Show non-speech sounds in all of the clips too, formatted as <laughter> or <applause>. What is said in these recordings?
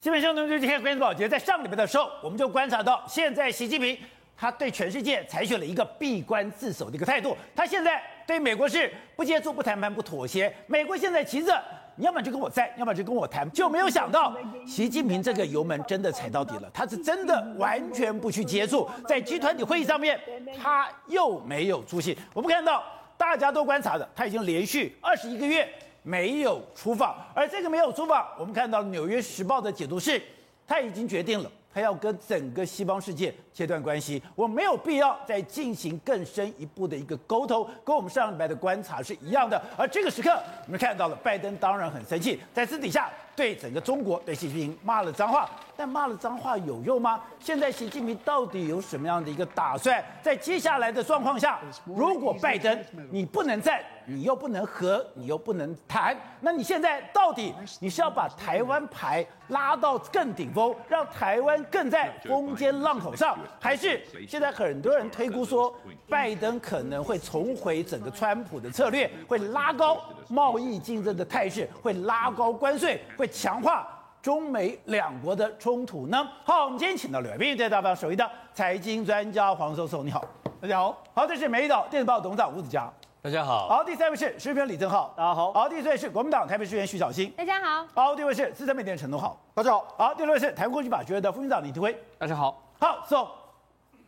基本上呢，就今天关注保洁在上礼拜的时候，我们就观察到，现在习近平他对全世界采取了一个闭关自守的一个态度。他现在对美国是不接触、不谈判、不妥协。美国现在急着，你要么就跟我在，要么就跟我谈，就没有想到习近平这个油门真的踩到底了。他是真的完全不去接触，在集团体会议上面，他又没有出席。我们看到大家都观察的，他已经连续二十一个月。没有出访，而这个没有出访，我们看到《纽约时报》的解读是，他已经决定了，他要跟整个西方世界切断关系，我没有必要再进行更深一步的一个沟通，跟我们上礼拜的观察是一样的。而这个时刻，我们看到了拜登当然很生气，在私底下对整个中国对习近平骂了脏话，但骂了脏话有用吗？现在习近平到底有什么样的一个打算？在接下来的状况下，如果拜登你不能战。你又不能和，你又不能谈，那你现在到底你是要把台湾牌拉到更顶峰，让台湾更在风尖浪口上，还是现在很多人推估说，拜登可能会重回整个川普的策略，会拉高贸易竞争的态势，会拉高关税，会强化中美两国的冲突。呢？好，我们今天请到两位在大方首位的财经专家黄授受，你好，大家好。好，这是《美丽岛电子报》董事长吴子嘉。大家好，好，第三位是时评李正浩，大家好，好，第四位是国民党台北市议员徐小新，大家好，好，第五位是资深媒体人陈东豪，大家好，好，第六位是台湾国际法学院的副院长李廷辉，大家好，好，so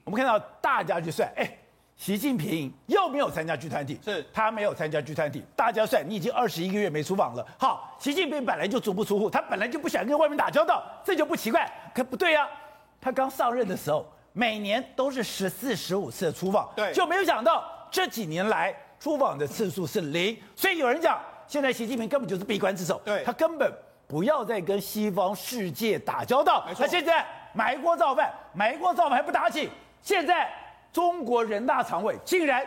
我们看到大家去算，哎，习近平又没有参加聚团体，是他没有参加聚团体，大家算你已经二十一个月没出访了，好，习近平本来就足不出户，他本来就不想跟外面打交道，这就不奇怪，可不对呀、啊，他刚上任的时候每年都是十四、十五次的出访，对，就没有想到这几年来。出访的次数是零，所以有人讲，现在习近平根本就是闭关自守，对，他根本不要再跟西方世界打交道。没错。他现在埋锅造饭，埋锅造饭还不打紧。现在中国人大常委竟然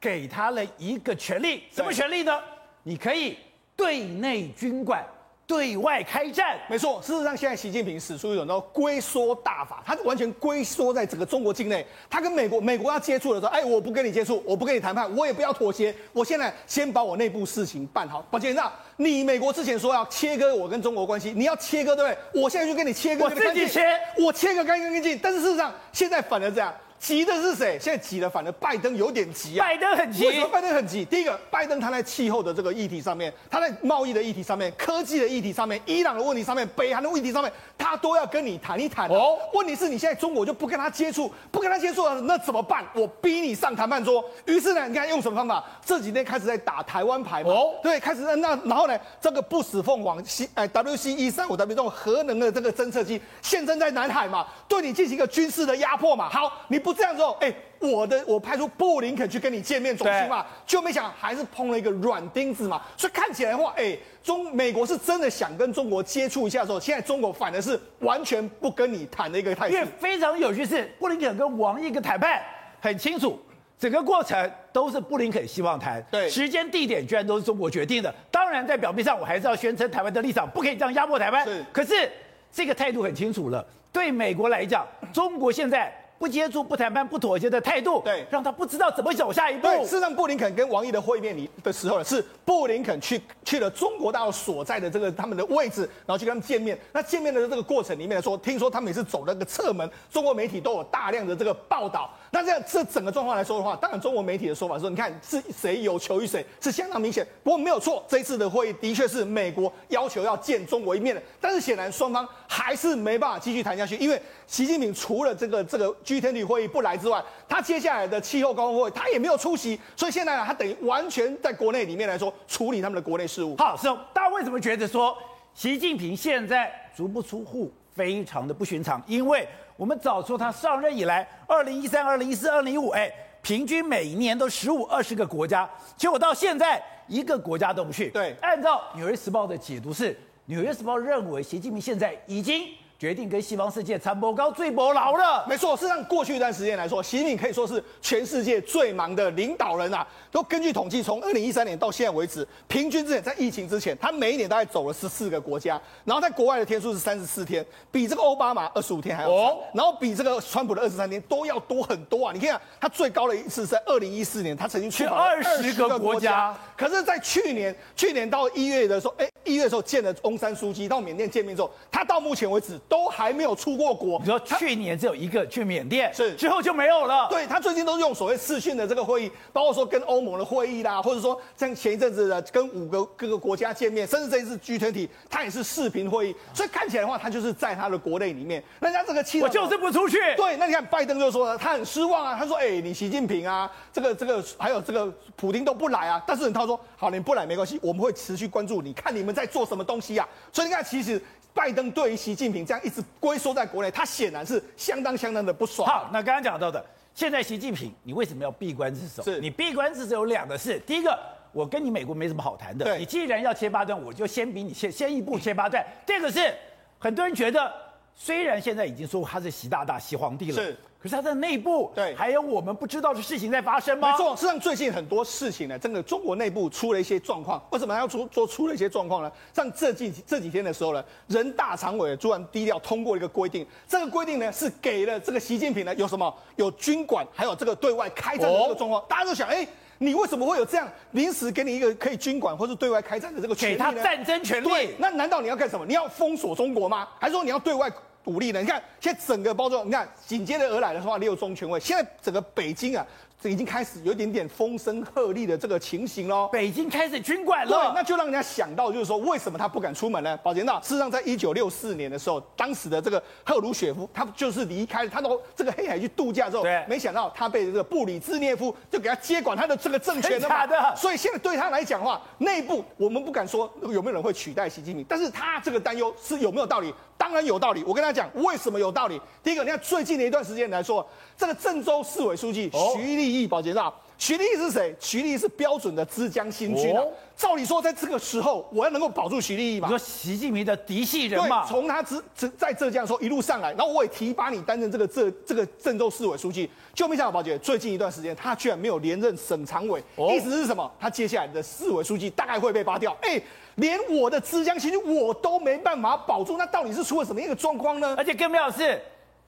给他了一个权利，什么权利呢？你可以对内军管。对外开战，没错。事实上，现在习近平使出一种叫龟缩大法，他完全龟缩在整个中国境内。他跟美国，美国要接触的时候，哎，我不跟你接触，我不跟你谈判，我也不要妥协。我现在先把我内部事情办好。宝杰，那你美国之前说要切割我跟中国关系，你要切割对不对？我现在就跟你切割，我自己切，我切割干干净净。但是事实上，现在反而这样。急的是谁？现在急的反而拜登有点急啊！拜登很急。为什么拜登很急？第一个，拜登他在气候的这个议题上面，他在贸易的议题上面，科技的议题上面，伊朗的问题上面，北韩的问题上面，他都要跟你谈一谈。哦，问题是你现在中国就不跟他接触，不跟他接触了，那怎么办？我逼你上谈判桌。于是呢，你看用什么方法？这几天开始在打台湾牌嘛。哦，对，开始那然后呢，这个不死凤凰 C 哎 WC 一三五 W 这种核能的这个侦测机现身在南海嘛，对你进行一个军事的压迫嘛。好，你不这样做，哎。我的我派出布林肯去跟你见面，总行嘛，就没想还是碰了一个软钉子嘛，所以看起来的话，哎、欸，中美国是真的想跟中国接触一下的时候，现在中国反而是完全不跟你谈的一个态度。因为非常有趣是，布林肯跟王毅一个谈判很清楚，整个过程都是布林肯希望谈，对，时间地点居然都是中国决定的。当然在表面上，我还是要宣称台湾的立场，不可以这样压迫台湾。是，可是这个态度很清楚了，对美国来讲，中国现在。不接触、不谈判、不妥协的态度，对，让他不知道怎么走下一步。对，事实上，布林肯跟王毅的会面里的时候呢，是布林肯去去了中国大陆所在的这个他们的位置，然后去跟他们见面。那见面的这个过程里面来说，听说他们也是走那个侧门，中国媒体都有大量的这个报道。那这样这整个状况来说的话，当然中国媒体的说法说，你看是谁有求于谁，是相当明显。不过没有错，这一次的会议的确是美国要求要见中国一面的，但是显然双方还是没办法继续谈下去，因为习近平除了这个这个 G20 会议不来。之外，他接下来的气候高峰会他也没有出席，所以现在呢，他等于完全在国内里面来说处理他们的国内事务。好，是大家为什么觉得说习近平现在足不出户非常的不寻常？因为我们早说他上任以来，二零一三、二零一四、二零一五，哎，平均每一年都十五、二十个国家，结果到现在一个国家都不去。对，按照《纽约时报》的解读是，《纽约时报》认为习近平现在已经。决定跟西方世界差不高最不老了。没错，事实上过去一段时间来说，习近平可以说是全世界最忙的领导人啊。都根据统计，从二零一三年到现在为止，平均之前在疫情之前，他每一年大概走了十四个国家，然后在国外的天数是三十四天，比这个奥巴马二十五天还要长，哦、然后比这个川普的二十三天都要多很多啊！你看，他最高的一次是在二零一四年，他曾经去二十个国家，可是，在去年，去年到一月的时候，哎，一月的时候见了翁山书记到缅甸见面之后，他到目前为止都还没有出过国。你说去年只有一个去缅甸，是之后就没有了。对，他最近都是用所谓视讯的这个会议，包括说跟欧盟的会议啦，或者说像前一阵子的跟五个各个国家见面，甚至这一次 G20，他也是视频会议，所以看起来的话，他就是在他的国内里面，人家这个气，我就是不出去。对，那你看拜登就说了，他很失望啊，他说，哎，你习近平啊，这个这个还有这个普京都不来啊，但是他说，好，你不来没关系，我们会持续关注，你看你们在做什么东西啊。所以你看，其实拜登对于习近平这样一直龟缩在国内，他显然是相当相当的不爽。好，那刚刚讲到的。现在习近平，你为什么要闭关自守？是你闭关自守有两个事，第一个，我跟你美国没什么好谈的，你既然要切八段，我就先比你先先一步切八段。第二个是，很多人觉得，虽然现在已经说他是习大大、习皇帝了，是。可是他的内部对，还有我们不知道的事情在发生吗？没错，实际上最近很多事情呢，真的中国内部出了一些状况。为什么要出做出了一些状况呢？像这几这几天的时候呢，人大常委突然低调通过一个规定，这个规定呢是给了这个习近平呢有什么有军管，还有这个对外开战的这个状况。哦、大家都想，哎，你为什么会有这样临时给你一个可以军管或是对外开战的这个权利呢？给他战争权利？对，那难道你要干什么？你要封锁中国吗？还是说你要对外？独立的，你看现在整个包装，你看紧接着而来的话，六中全会，现在整个北京啊，这已经开始有一点点风声鹤唳的这个情形喽。北京开始军管了，对，那就让人家想到，就是说为什么他不敢出门呢？宝杰，娜事实上，在一九六四年的时候，当时的这个赫鲁雪夫，他就是离开了，他到这个黑海去度假之后，对，没想到他被这个布里兹涅夫就给他接管他的这个政权了嘛。的。所以现在对他来讲的话，内部我们不敢说有没有人会取代习近平，但是他这个担忧是有没有道理？当然有道理，我跟他讲为什么有道理。第一个，你看最近的一段时间来说，这个郑州市委书记徐立毅，宝杰道，徐立毅是谁？徐立毅是标准的枝江新军啊。照理说，在这个时候，我要能够保住徐立毅嘛？你说习近平的嫡系人嘛？从他浙浙在浙江的时候一路上来，然后我也提拔你担任这个浙这个郑州市委书记，就没想到宝姐最近一段时间，他居然没有连任省常委，意思是什么？他接下来的市委书记大概会被扒掉。哎。连我的枝江新军我都没办法保住，那到底是出了什么一个状况呢？而且更妙的是，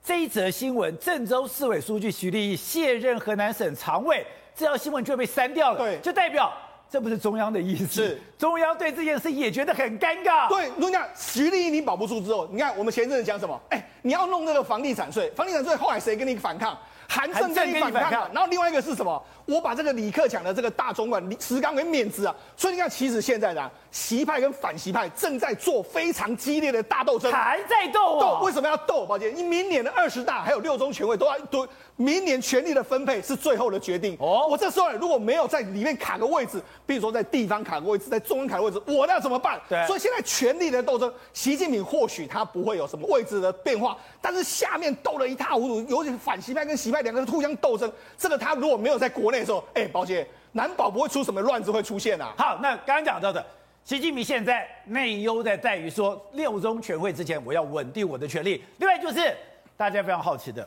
这一则新闻，郑州市委书记徐立毅卸任河南省常委，这条新闻就被删掉了。对，就代表这不是中央的意思。是，中央对这件事也觉得很尴尬。对，如果你讲徐立毅你保不住之后，你看我们前阵子讲什么？哎，你要弄那个房地产税，房地产税后来谁跟你反抗？韩正跟你反抗，然后另外一个是什么？我把这个李克强的这个大总管石刚给免职啊！所以你看，其实现在呢，习派跟反习派正在做非常激烈的大斗争，还在斗啊！斗为什么要斗？抱歉，你明年的二十大还有六中全会都要都，明年权力的分配是最后的决定。哦，我这时候如果没有在里面卡个位置，比如说在地方卡个位置，在中央卡个位置，我那怎么办？对，所以现在权力的斗争，习近平或许他不会有什么位置的变化，但是下面斗得一塌糊涂，尤其是反习派跟习派两个人互相斗争，这个他如果没有在国内的时候，哎，抱歉。难保不会出什么乱子会出现啊！好，那刚刚讲到的，习近平现在内忧在在于说，六中全会之前我要稳定我的权力。另外就是大家非常好奇的，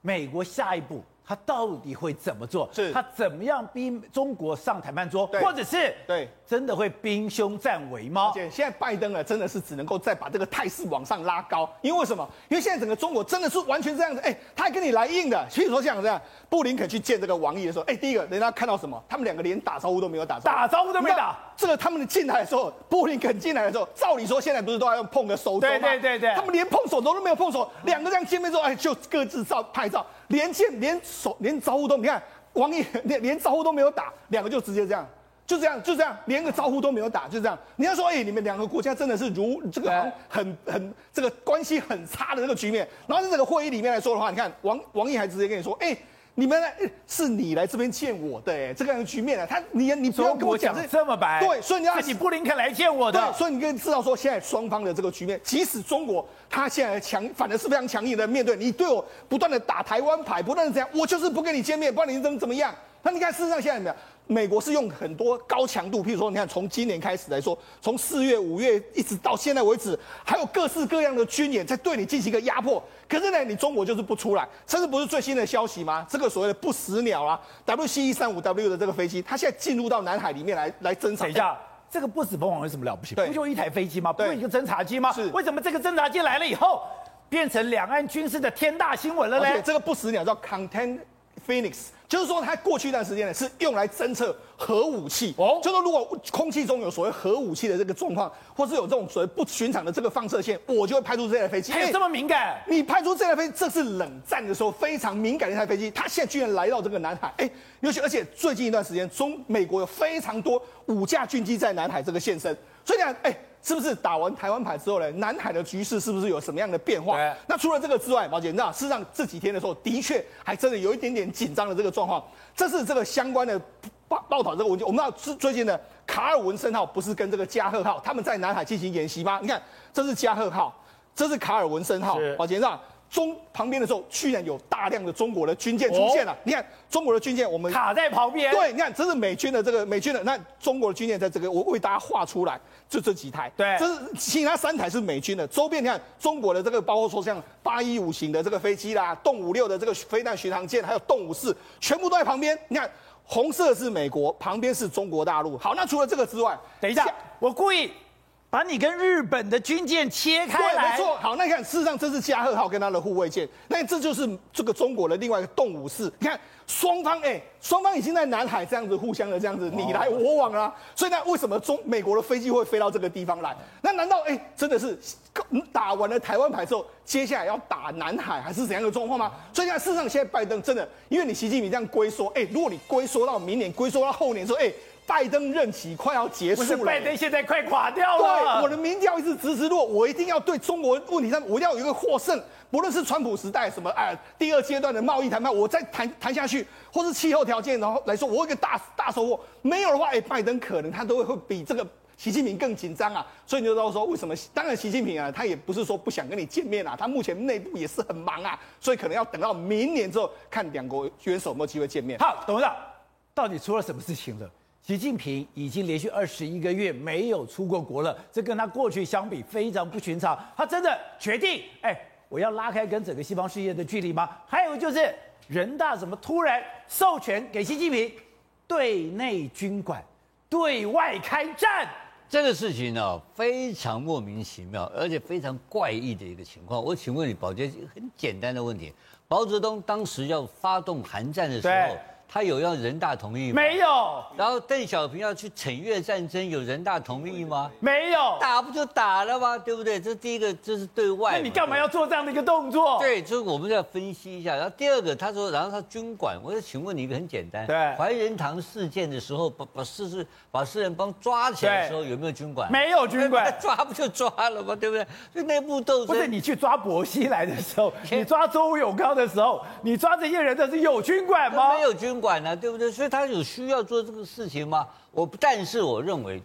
美国下一步。他到底会怎么做？是他怎么样逼中国上谈判桌，对或者是对真的会兵凶战危吗？而且现在拜登啊，真的是只能够再把这个态势往上拉高，因为为什么？因为现在整个中国真的是完全这样子，哎，他还跟你来硬的。所以说像这样，布林肯去见这个王毅的时候，哎，第一个人家看到什么？他们两个连打招呼都没有打，打招呼都没打。这个他们进来的时候，布林肯进来的时候，照理说现在不是都要用碰个手肘吗？对对对对，他们连碰手肘都没有碰手，两个这样见面之后，哎，就各自照拍照。连见连手连招呼都，你看王毅连连招呼都没有打，两个就直接这样，就这样就这样，连个招呼都没有打，就这样。你要说，哎，你们两个国家真的是如这个很很，这个关系很差的这个局面。然后在这个会议里面来说的话，你看王王毅还直接跟你说，哎。你们来是你来这边见我的哎，这个样的局面啊，他你你不要跟我讲这这么白，对，所以你要是你布林肯来见我的，对，所以你可以知道说，现在双方的这个局面，即使中国他现在强，反而是非常强硬的面对你对我不断的打台湾牌，不断的这样，我就是不跟你见面，不然你怎么怎么样？那你看事实上现在怎么样？美国是用很多高强度，譬如说，你看从今年开始来说，从四月、五月一直到现在为止，还有各式各样的军演在对你进行一个压迫。可是呢，你中国就是不出来，甚至不是最新的消息吗？这个所谓的不死鸟啊，WC 一三五 W 的这个飞机，它现在进入到南海里面来来侦察。等一下，这个不死凤凰有什么了不起？不就一台飞机吗？不就一个侦察机吗？是。为什么这个侦察机来了以后，变成两岸军事的天大新闻了呢？这个不死鸟叫 Contained Phoenix。就是说，它过去一段时间呢，是用来侦测核武器。哦，就说如果空气中有所谓核武器的这个状况，或是有这种所谓不寻常的这个放射线，我就会派出这台飞机。还有这么敏感？你派出这台飞机，这是冷战的时候非常敏感的一台飞机。它现在居然来到这个南海，哎，尤其而且最近一段时间，中美国有非常多五架军机在南海这个现身，所以讲，哎。是不是打完台湾牌之后呢？南海的局势是不是有什么样的变化？对那除了这个之外，毛姐，你知道，事实上这几天的时候，的确还真的有一点点紧张的这个状况。这是这个相关的报报道这个文件。我们知道，是最近的卡尔文森号不是跟这个加贺号他们在南海进行演习吗？你看，这是加贺号，这是卡尔文森号，毛姐，你知道。中旁边的时候，居然有大量的中国的军舰出现了。你看中国的军舰，我们卡在旁边。对，你看这是美军的这个美军的，那中国的军舰在这个，我为大家画出来，就这几台。对，这是其他三台是美军的。周边你看中国的这个，包括说像八一五型的这个飞机啦，动五六的这个飞弹巡航舰，还有动五四，全部都在旁边。你看红色是美国，旁边是中国大陆。好，那除了这个之外，等一下，下我故意。把你跟日本的军舰切开来，对，没错。好，那你看，事实上这是加贺号跟它的护卫舰，那这就是这个中国的另外一个动五四。你看双方，哎，双方已经在南海这样子互相的这样子你来我往啊。所以那为什么中美国的飞机会飞到这个地方来？那难道哎真的是打完了台湾牌之后，接下来要打南海还是怎样的状况吗？所以你看，事实上现在拜登真的，因为你习近平这样龟缩，哎，如果你龟缩到明年，龟缩到后年说，哎。拜登任期快要结束了，拜登现在快垮掉了。对，我的民调一直直直落，我一定要对中国问题上，我一定要有一个获胜。不论是川普时代什么，哎，第二阶段的贸易谈判，我再谈谈下去，或是气候条件，然后来说，我有一个大大收获。没有的话，哎，拜登可能他都会会比这个习近平更紧张啊。所以你就知道说，为什么？当然，习近平啊，他也不是说不想跟你见面啊，他目前内部也是很忙啊，所以可能要等到明年之后，看两国元首有没有机会见面。好，董事长，到底出了什么事情了？习近平已经连续二十一个月没有出过国了，这跟他过去相比非常不寻常。他真的决定，哎，我要拉开跟整个西方世界的距离吗？还有就是人大怎么突然授权给习近平对内军管、对外开战？这个事情呢，非常莫名其妙，而且非常怪异的一个情况。我请问你，宝杰，很简单的问题：毛泽东当时要发动韩战的时候。他有要人大同意吗？没有。然后邓小平要去惩越战争，有人大同意吗？没有。打不就打了吗？对不对？这是第一个，这是对外。那你干嘛要做这样的一个动作？对，就是我们要分析一下。然后第二个，他说，然后他军管，我就请问你一个很简单。对。怀仁堂事件的时候，把把四四把四人帮抓起来的时候，有没有军管？没有军管。<laughs> 抓不就抓了吗？对不对？就内部斗争。不是你去抓薄熙来的时候，<laughs> 你抓周永康的时候，你抓这些人的是有军管吗？没有军管呢，对不对？所以他有需要做这个事情吗？我但是我认为，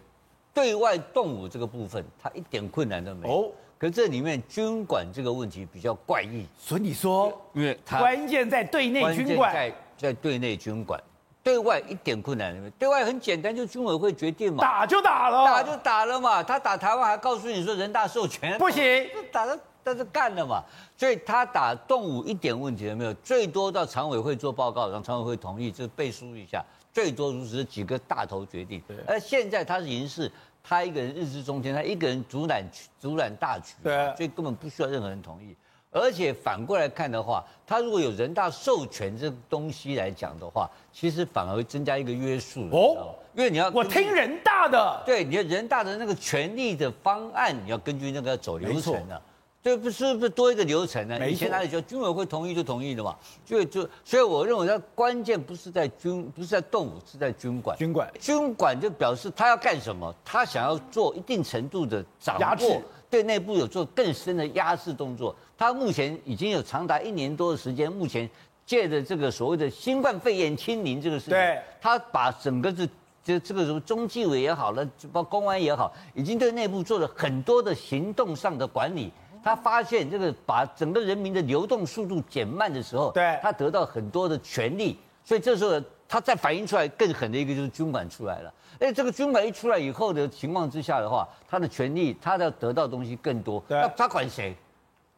对外动武这个部分，他一点困难都没有。哦，可这里面军管这个问题比较怪异。所以你说，因为他关键在对内军管，在在对内军管，对外一点困难都没有。对外很简单，就军委会决定嘛，打就打了，打就打了嘛。他打台湾还告诉你说人大授权，不行，打了。但是干了嘛，所以他打动武一点问题都没有，最多到常委会做报告，让常委会同意，就背书一下，最多如此几个大头决定。对而现在他是已经是他一个人日之中天，他一个人主揽主揽大局，对，所以根本不需要任何人同意。而且反过来看的话，他如果有人大授权这东西来讲的话，其实反而会增加一个约束哦，因为你要我听人大的，对，你要人大的那个权利的方案，你要根据那个走流程的。对，不是不是多一个流程呢？以前哪里就军委会同意就同意的嘛，就就所以我认为它关键不是在军，不是在动武，是在军管。军管，军管就表示他要干什么？他想要做一定程度的掌握，对内部有做更深的压制动作。他目前已经有长达一年多的时间，目前借着这个所谓的新冠肺炎清零这个事情，对，他把整个这这这个什么中纪委也好了，包括公安也好，已经对内部做了很多的行动上的管理。他发现这个把整个人民的流动速度减慢的时候，对，他得到很多的权利，所以这时候他再反映出来更狠的一个就是军管出来了。哎，这个军管一出来以后的情况之下的话，他的权利，他的得到的东西更多。对，那他管谁？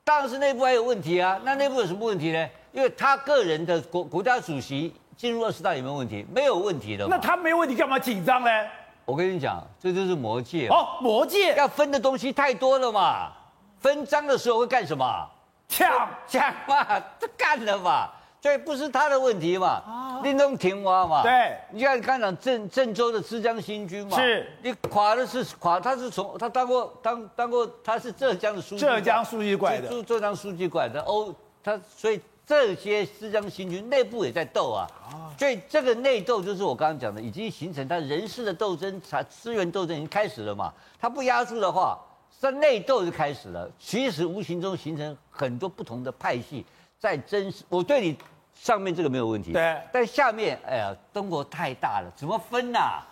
当然是内部还有问题啊。那内部有什么问题呢？因为他个人的国国家主席进入二十大有没有问题？没有问题的。那他没有问题，干嘛紧张呢？我跟你讲，这就是魔戒哦，魔戒要分的东西太多了嘛。分赃的时候会干什么？抢抢嘛，这 <laughs> 干了嘛。所以不是他的问题嘛，林东停挖嘛，对，你看刚讲郑郑州的之江新军嘛，是，你垮的是垮，他是从他当过当当过他是浙江的书记，浙江书记馆的，浙江书记馆的。欧，他所以这些浙江新军内部也在斗啊，所以这个内斗就是我刚刚讲的，已经形成他人事的斗争，他资源斗争已经开始了嘛，他不压住的话，这内斗就开始了，其实无形中形成很多不同的派系。在真实，我对你上面这个没有问题，对，但下面，哎呀，中国太大了，怎么分呐、啊？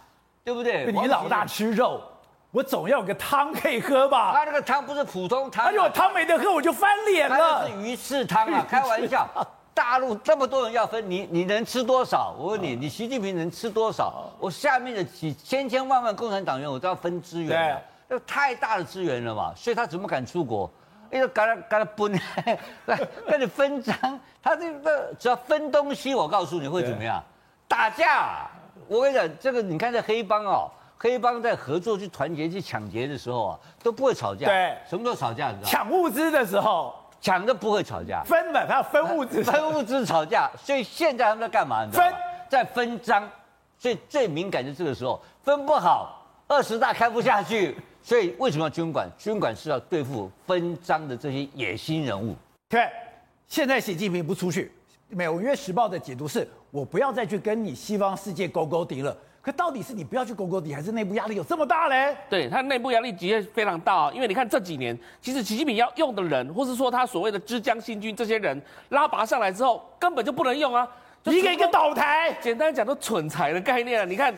对不对？你老大吃肉，我总要有个汤可以喝吧？他那个汤不是普通汤，而且我汤没得喝，我就翻脸了。那是鱼翅汤啊，<laughs> 开玩笑。大陆这么多人要分，你你能吃多少？我问你，你习近平能吃多少？我下面的几千千万万共产党员，我都要分资源，那太大的资源了嘛，所以他怎么敢出国？因为刚才刚才分，<laughs> 来跟你分赃，他这个只要分东西，我告诉你会怎么样？打架！我跟你讲，这个你看这黑帮哦，黑帮在合作去团结去抢劫的时候啊，都不会吵架。对，什么时候吵架？你知道？抢物资的时候，抢都不会吵架。分嘛，他要分物资，分物资吵架。所以现在他们在干嘛？你知道吗？分，在分赃。所以最敏感的这个时候，分不好，二十大开不下去。所以为什么要军管？军管是要对付分赃的这些野心人物。对，现在习近平不出去，《纽约时报》的解读是：我不要再去跟你西方世界勾勾敌了。可到底是你不要去勾勾底，还是内部压力有这么大嘞？对，他内部压力的确非常大，因为你看这几年，其实习近平要用的人，或是说他所谓的之江新军这些人拉拔上来之后，根本就不能用啊，一个一个倒台。简单讲，都蠢材的概念啊，你看。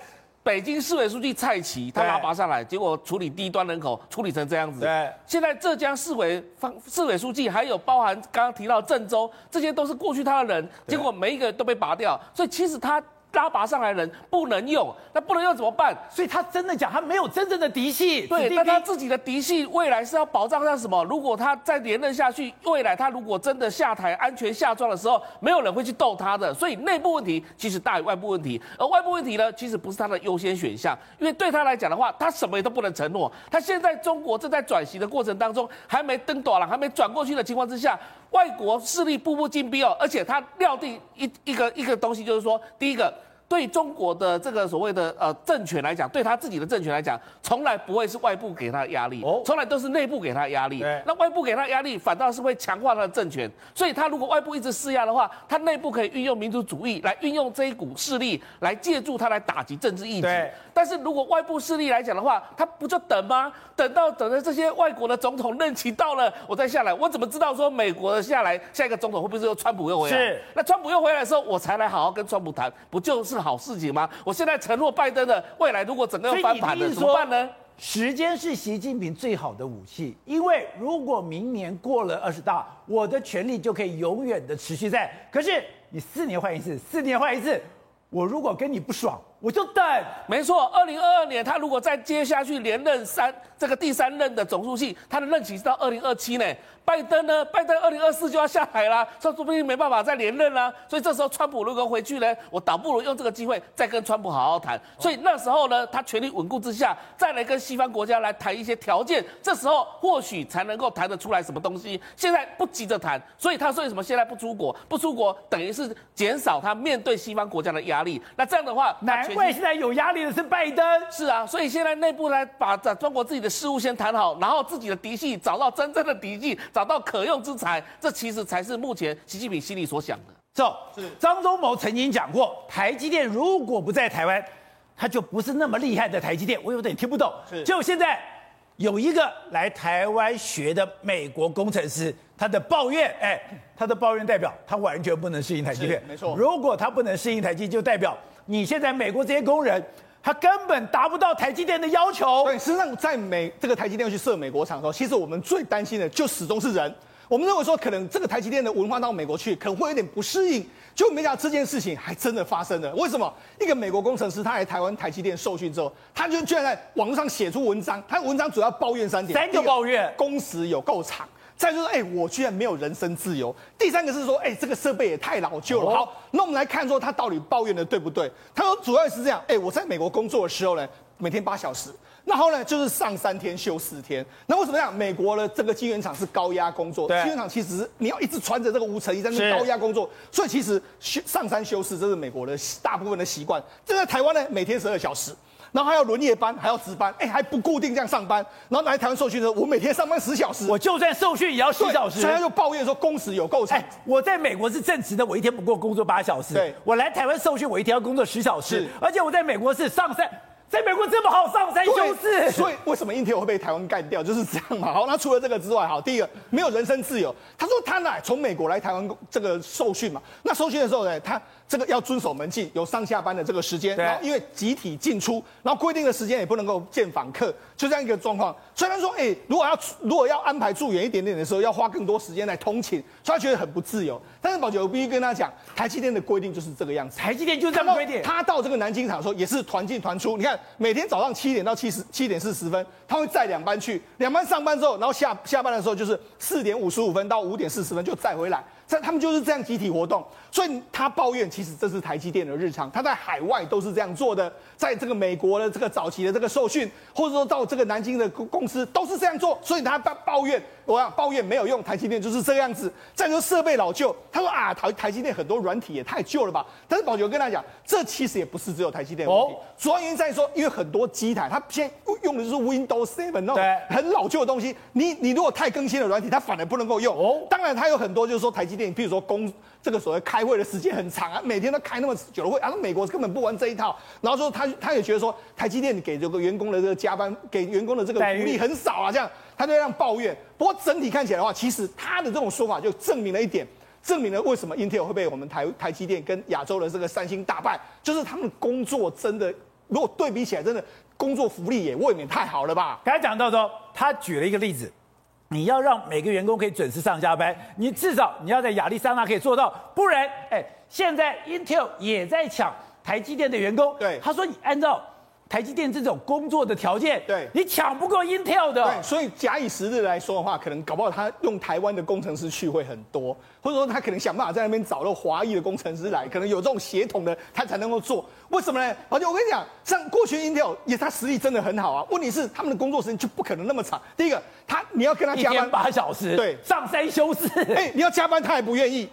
北京市委书记蔡奇，他拿拔上来，结果处理低端人口处理成这样子。对，现在浙江市委方市委书记，还有包含刚刚提到郑州，这些都是过去他的人，结果每一个都被拔掉，所以其实他。拉拔上来的人不能用，那不能用怎么办？所以他真的讲，他没有真正的嫡系。对，但他自己的嫡系未来是要保障他什么？如果他再连任下去，未来他如果真的下台、安全下庄的时候，没有人会去斗他的。所以内部问题其实大于外部问题，而外部问题呢，其实不是他的优先选项，因为对他来讲的话，他什么也都不能承诺。他现在中国正在转型的过程当中，还没登短了，还没转过去的情况之下，外国势力步步进逼哦，而且他料定一一个一个东西，就是说，第一个。对中国的这个所谓的呃政权来讲，对他自己的政权来讲，从来不会是外部给他的压力，从来都是内部给他的压力。那外部给他压力，反倒是会强化他的政权。所以他如果外部一直施压的话，他内部可以运用民族主义来运用这一股势力来借助他来打击政治意志。但是如果外部势力来讲的话，他不就等吗？等到等着这些外国的总统任期到了，我再下来，我怎么知道说美国的下来下一个总统会不会是由川普又回来？是。那川普又回来的时候，我才来好好跟川普谈，不就是？好事情吗？我现在承诺拜登的未来，如果整个要翻盘了，怎么办呢？时间是习近平最好的武器，因为如果明年过了二十大，我的权力就可以永远的持续在。可是你四年换一次，四年换一次，我如果跟你不爽，我就等。没错，二零二二年他如果再接下去连任三这个第三任的总书记，他的任期是到二零二七呢。拜登呢？拜登二零二四就要下台啦，说说不定没办法再连任啦。所以这时候川普如果回去呢，我倒不如用这个机会再跟川普好好谈。所以那时候呢，他权力稳固之下，再来跟西方国家来谈一些条件，这时候或许才能够谈得出来什么东西。现在不急着谈，所以他说为什么现在不出国？不出国等于是减少他面对西方国家的压力。那这样的话难，难怪现在有压力的是拜登。是啊，所以现在内部来把在中国自己的事务先谈好，然后自己的嫡系找到真正的嫡系。找到可用之才，这其实才是目前习近平心里所想的。走，是张忠谋曾经讲过，台积电如果不在台湾，他就不是那么厉害的台积电。我有点听不懂。是，就现在有一个来台湾学的美国工程师，他的抱怨，哎，他的抱怨代表他完全不能适应台积电。没错，如果他不能适应台积，就代表你现在美国这些工人。他根本达不到台积电的要求。对，实际上在美这个台积电要去设美国厂的时候，其实我们最担心的就始终是人。我们认为说，可能这个台积电的文化到美国去，可能会有点不适应。就没想到这件事情还真的发生了。为什么？一个美国工程师他来台湾台积电受训之后，他就居然在网络上写出文章。他文章主要抱怨三点：三个抱怨，工时有够长；再就是，哎，我居然没有人身自由；第三个是说，哎，这个设备也太老旧了。好，那我们来看说他到底抱怨的对不对？他说主要是这样：哎，我在美国工作的时候呢，每天八小时。然后呢，就是上三天休四天。那为什么样？美国的这个晶圆厂是高压工作，晶圆厂其实你要一直穿着这个无尘衣在那高压工作，所以其实休上三休四这是美国的大部分的习惯。这在台湾呢，每天十二小时，然后还要轮夜班，还要值班，哎，还不固定这样上班。然后来台湾受训的时候，我每天上班十小时，我就算受训也要十小时。所以他就抱怨说工时有够长。我在美国是正职的，我一天不过工作八小时。对，我来台湾受训，我一天要工作十小时，而且我在美国是上三。在美国这么好上三休四，所以为什么 Intel 会被台湾干掉？就是这样嘛。好，那除了这个之外，好，第一个没有人身自由。他说他呢从美国来台湾这个受训嘛，那受训的时候呢，他。这个要遵守门禁，有上下班的这个时间，然后因为集体进出，然后规定的时间也不能够见访客，就这样一个状况。虽然说，哎，如果要如果要安排住远一点点的时候，要花更多时间来通勤，所以他觉得很不自由。但是宝杰，我必须跟他讲，台积电的规定就是这个样子，台积电就这么规定。他到这个南京厂的时候，也是团进团出。你看，每天早上七点到七十七点四十分，他会载两班去，两班上班之后，然后下下班的时候就是四点五十五分到五点四十分就载回来。在他们就是这样集体活动，所以他抱怨，其实这是台积电的日常，他在海外都是这样做的，在这个美国的这个早期的这个受训，或者说到这个南京的公公司都是这样做，所以他抱抱怨，我要抱怨没有用，台积电就是这样子。再说设备老旧，他说啊，台台积电很多软体也太旧了吧？但是宝杰我跟他讲，这其实也不是只有台积电的问题，主要原因在于说，因为很多机台它现在用的就是 Windows Seven 那种很老旧的东西，你你如果太更新的软体，它反而不能够用。哦，当然它有很多就是说台积电。比如说公这个所谓开会的时间很长啊，每天都开那么久的会啊，那美国根本不玩这一套。然后说他他也觉得说台积电给这个员工的这个加班，给员工的这个福利很少啊，这样他就这样抱怨。不过整体看起来的话，其实他的这种说法就证明了一点，证明了为什么 Intel 会被我们台台积电跟亚洲的这个三星打败，就是他们工作真的如果对比起来，真的工作福利也未免太好了吧？刚才讲到说，他举了一个例子。你要让每个员工可以准时上下班，你至少你要在亚利桑那可以做到，不然，哎，现在 Intel 也在抢台积电的员工。对，他说你按照。台积电这种工作的条件，对，你抢不过 Intel 的。对，所以假以时日来说的话，可能搞不好他用台湾的工程师去会很多，或者说他可能想办法在那边找到华裔的工程师来，可能有这种协同的，他才能够做。为什么呢？而且我跟你讲，像过去 Intel 也他实力真的很好啊，问题是他们的工作时间就不可能那么长。第一个，他你要跟他加班八小时，对，上三休四，哎，你要加班他也不愿意。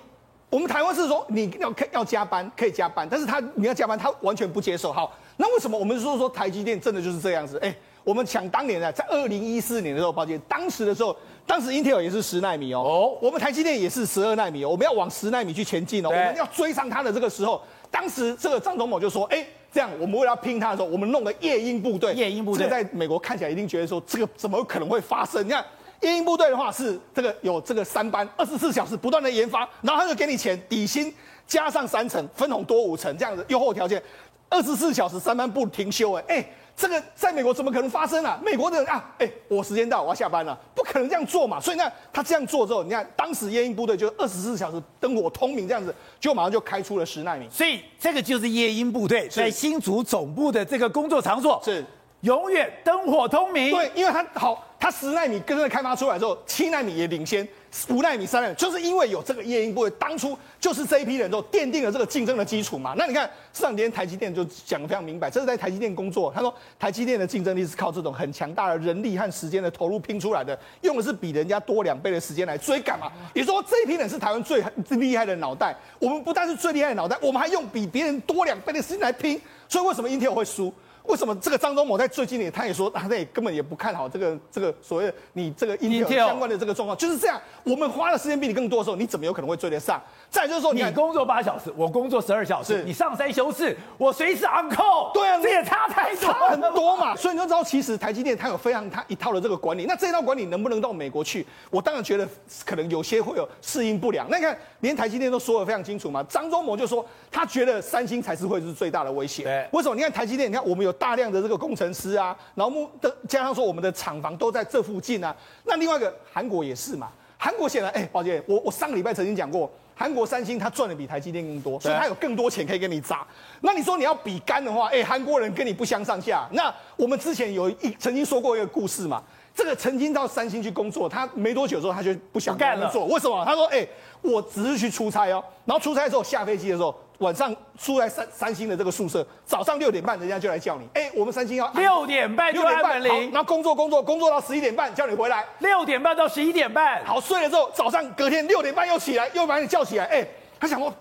我们台湾是说你要可要加班可以加班，但是他你要加班他完全不接受。好。那为什么我们说说台积电真的就是这样子？哎，我们想当年呢，在二零一四年的时候，抱歉，当时的时候，当时 Intel 也是十纳米哦，哦，我们台积电也是十二纳米哦，我们要往十纳米去前进哦，我们要追上它的这个时候，当时这个张忠谋就说，哎，这样我们为了要拼它的时候，我们弄个夜鹰部队，夜鹰部队，这个在美国看起来一定觉得说，这个怎么可能会发生？你看夜鹰部队的话是这个有这个三班，二十四小时不断的研发，然后他就给你钱底薪加上三成，分红多五成这样子优厚条件。二十四小时三班不停休，哎哎，这个在美国怎么可能发生啊？美国的人啊，哎，我时间到，我要下班了，不可能这样做嘛。所以呢，他这样做之后，你看当时夜鹰部队就二十四小时灯火通明这样子，就马上就开出了十纳米。所以这个就是夜鹰部队在新竹总部的这个工作场所，是永远灯火通明。对，因为他好，他十纳米跟着开发出来之后，七纳米也领先。五奈米、三奈米，就是因为有这个夜鹰部队，当初就是这一批人都奠定了这个竞争的基础嘛。那你看，上天台积电就讲的非常明白，这是在台积电工作。他说，台积电的竞争力是靠这种很强大的人力和时间的投入拼出来的，用的是比人家多两倍的时间来追赶嘛。也说，这一批人是台湾最最厉害的脑袋。我们不但是最厉害的脑袋，我们还用比别人多两倍的时间来拼。所以为什么 Intel 会输？为什么这个张忠谋在最近也他也说，他也根本也不看好这个这个所谓你这个 Intel 相关的这个状况，就是这样。我们花的时间比你更多的时候，你怎么有可能会追得上？再就是说，你工作八小时，我工作十二小时，你上山休四，我随时 on call。对啊，这也差太多，差很多嘛。所以你就知道，其实台积电它有非常它一套的这个管理。那这一套管理能不能到美国去？我当然觉得可能有些会有适应不良。那你看，连台积电都说的非常清楚嘛。张忠谋就说，他觉得三星才是会是最大的威胁。对，为什么？你看台积电，你看我们有大量的这个工程师啊，然后的加上说我们的厂房都在这附近啊。那另外一个韩国也是嘛。韩国显然，哎，宝姐，我我上个礼拜曾经讲过，韩国三星它赚的比台积电更多，所以它有更多钱可以给你砸。那你说你要比干的话，哎，韩国人跟你不相上下。那我们之前有一曾经说过一个故事嘛，这个曾经到三星去工作，他没多久之后他就不想干了，做为什么？他说，哎，我只是去出差哦，然后出差的时候下飞机的时候。晚上出来三三星的这个宿舍，早上六点半人家就来叫你，哎、欸，我们三星要六点半就按门铃，然后工作工作工作到十一点半叫你回来，六点半到十一点半，好，睡了之后早上隔天六点半又起来又把你叫起来，哎、欸，他想说。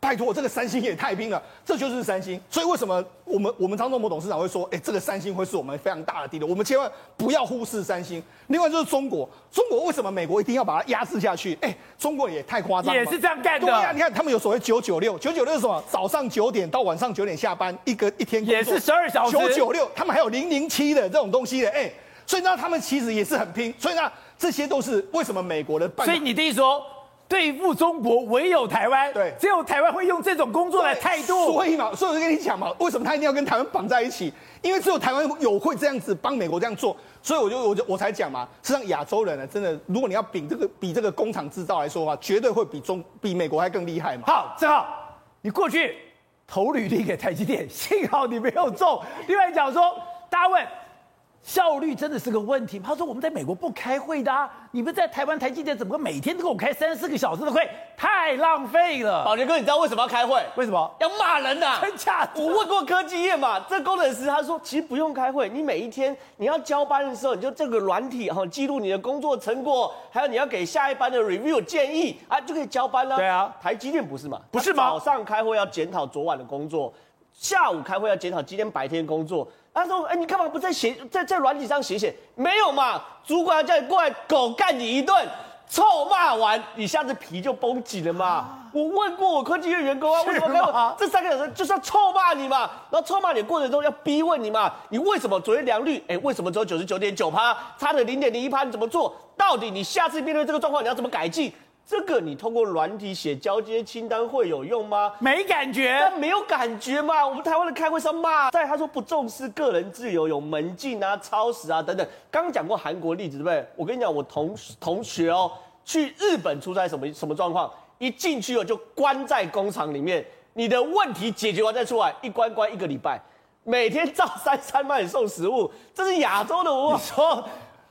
拜托，这个三星也太拼了，这就是三星。所以为什么我们我们张忠谋董事长会说，哎，这个三星会是我们非常大的敌人，我们千万不要忽视三星。另外就是中国，中国为什么美国一定要把它压制下去？哎，中国也太夸张了，也是这样干的。对呀，你看他们有所谓九九六，九九六是什么？早上九点到晚上九点下班，一个一天也是十二小时。九九六，他们还有零零七的这种东西的，哎，所以呢，他们其实也是很拼。所以呢，这些都是为什么美国的。所以你弟说。对付中国，唯有台湾。对，只有台湾会用这种工作的态度。所以嘛，所以我就跟你讲嘛，为什么他一定要跟台湾绑在一起？因为只有台湾有会这样子帮美国这样做，所以我就我就我才讲嘛，实际上亚洲人呢，真的，如果你要比这个比这个工厂制造来说的话，绝对会比中比美国还更厉害嘛。好，正好你过去投履历给台积电，幸好你没有中。另外讲说，大家问。效率真的是个问题。他说：“我们在美国不开会的啊，你们在台湾台积电怎么每天都给我开三四个小时的会？太浪费了。”宝杰哥，你知道为什么要开会？为什么？要骂人呐、啊！真假的？我问过科技业嘛，这工程师他说，其实不用开会，你每一天你要交班的时候，你就这个软体哈记录你的工作成果，还有你要给下一班的 review 建议啊，就可以交班了。对啊，台积电不是嘛？不是吗？早上开会要检讨昨晚的工作，下午开会要检讨今天白天工作。他说：“哎，你干嘛不在写在在软体上写写？没有嘛？主管要叫你过来，狗干你一顿，臭骂完，你下次皮就绷紧了嘛。啊、我问过我科技院员工啊，为什么没有？这三个小时就是要臭骂你嘛。然后臭骂你的过程中要逼问你嘛，你为什么昨天良率？哎，为什么只有九十九点九趴，差了零点零一趴？你怎么做？到底你下次面对这个状况，你要怎么改进？”这个你通过软体写交接清单会有用吗？没感觉，但没有感觉嘛。我们台湾的开会上骂，在他说不重视个人自由，有门禁啊、超时啊等等。刚刚讲过韩国例子，对不对？我跟你讲，我同同学哦，去日本出差什么什么状况？一进去哦就关在工厂里面，你的问题解决完再出来，一关关一个礼拜，每天照三餐帮你送食物，这是亚洲的文化。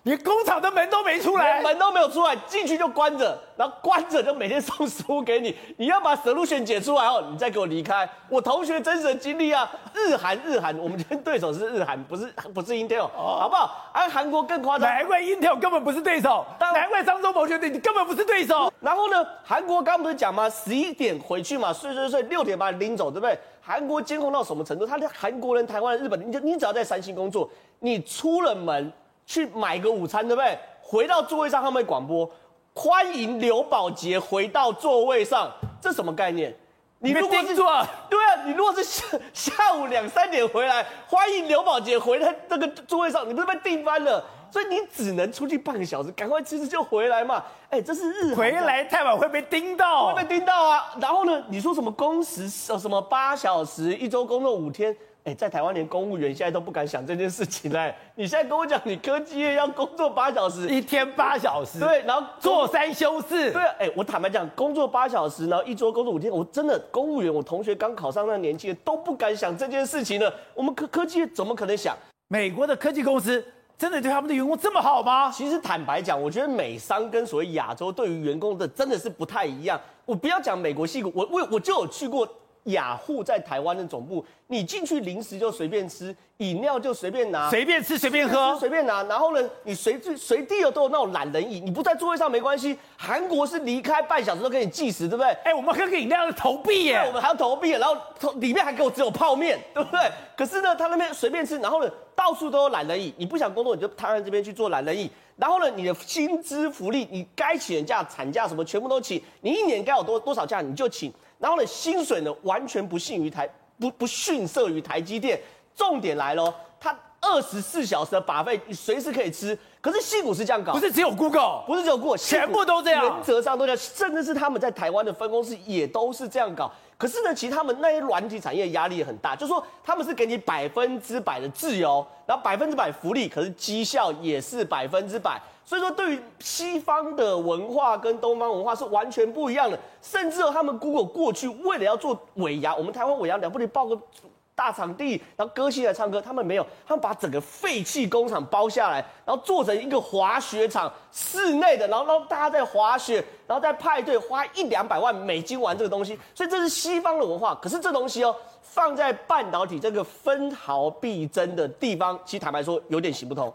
说。连工厂的门都没出来，门都没有出来，进去就关着，然后关着就每天送食物给你。你要把 solution 解出来哦，你再给我离开。我同学真实的经历啊，日韩日韩，我们今天对手是日韩，不是不是 Intel，、哦、好不好？而、啊、韩国更夸张，难怪 Intel 根本不是对手，但难怪张忠谋觉得你根本不是对手。然后呢，韩国刚刚不是讲吗？十一点回去嘛，睡睡睡，六点把你拎走，对不对？韩国监控到什么程度？他的韩国人、台湾人、日本人，你就你只要在三星工作，你出了门。去买个午餐，对不对？回到座位上，他们会广播欢迎刘宝杰回到座位上，这什么概念？你如果是对啊，你如果是下下午两三点回来，欢迎刘宝杰回来这个座位上，你不是被定翻了？所以你只能出去半个小时，赶快其实就回来嘛。哎，这是日回来太晚会被盯到，会被盯到啊。然后呢，你说什么工时什么八小时，一周工作五天？哎，在台湾连公务员现在都不敢想这件事情嘞。<laughs> 你现在跟我讲，你科技业要工作八小时，一天八小时，对，然后做三休四，对啊。哎，我坦白讲，工作八小时，然后一周工作五天，我真的公务员，我同学刚考上那个年纪都不敢想这件事情了。我们科科技业怎么可能想？美国的科技公司真的对他们的员工这么好吗？其实坦白讲，我觉得美商跟所谓亚洲对于员工的真的是不太一样。我不要讲美国矽谷，我我我就有去过。雅虎在台湾的总部，你进去零食就随便吃，饮料就随便拿，随便吃随便喝，随便拿。然后呢，你随随随地有都有那种懒人椅，你不在座位上没关系。韩国是离开半小时都给你计时，对不对？哎，我们喝个饮料要投币耶，我们还要投币，然后投里面还给我只有泡面，<laughs> 对不对？可是呢，他那边随便吃，然后呢，到处都有懒人椅，你不想工作你就躺在这边去做懒人椅。然后呢，你的薪资福利，你该请的假、产假什么全部都请，你一年该有多多少假你就请。然后呢，薪水呢完全不逊于台不不逊色于台积电。重点来喽，它二十四小时的 buffet，你随时可以吃。可是矽谷是这样搞，不是只有 Google，不是只有 Google，全部都这样。原则上都这样，甚至是他们在台湾的分公司也都是这样搞。可是呢，其实他们那些软体产业压力也很大，就是说他们是给你百分之百的自由，然后百分之百福利，可是绩效也是百分之百。所以说，对于西方的文化跟东方文化是完全不一样的。甚至他们 Google 过去为了要做尾牙，我们台湾尾牙了不得报个大场地，然后歌星来唱歌，他们没有，他们把整个废弃工厂包下来，然后做成一个滑雪场，室内的，然后让大家在滑雪，然后在派对，花一两百万美金玩这个东西。所以这是西方的文化。可是这东西哦，放在半导体这个分毫必争的地方，其实坦白说有点行不通。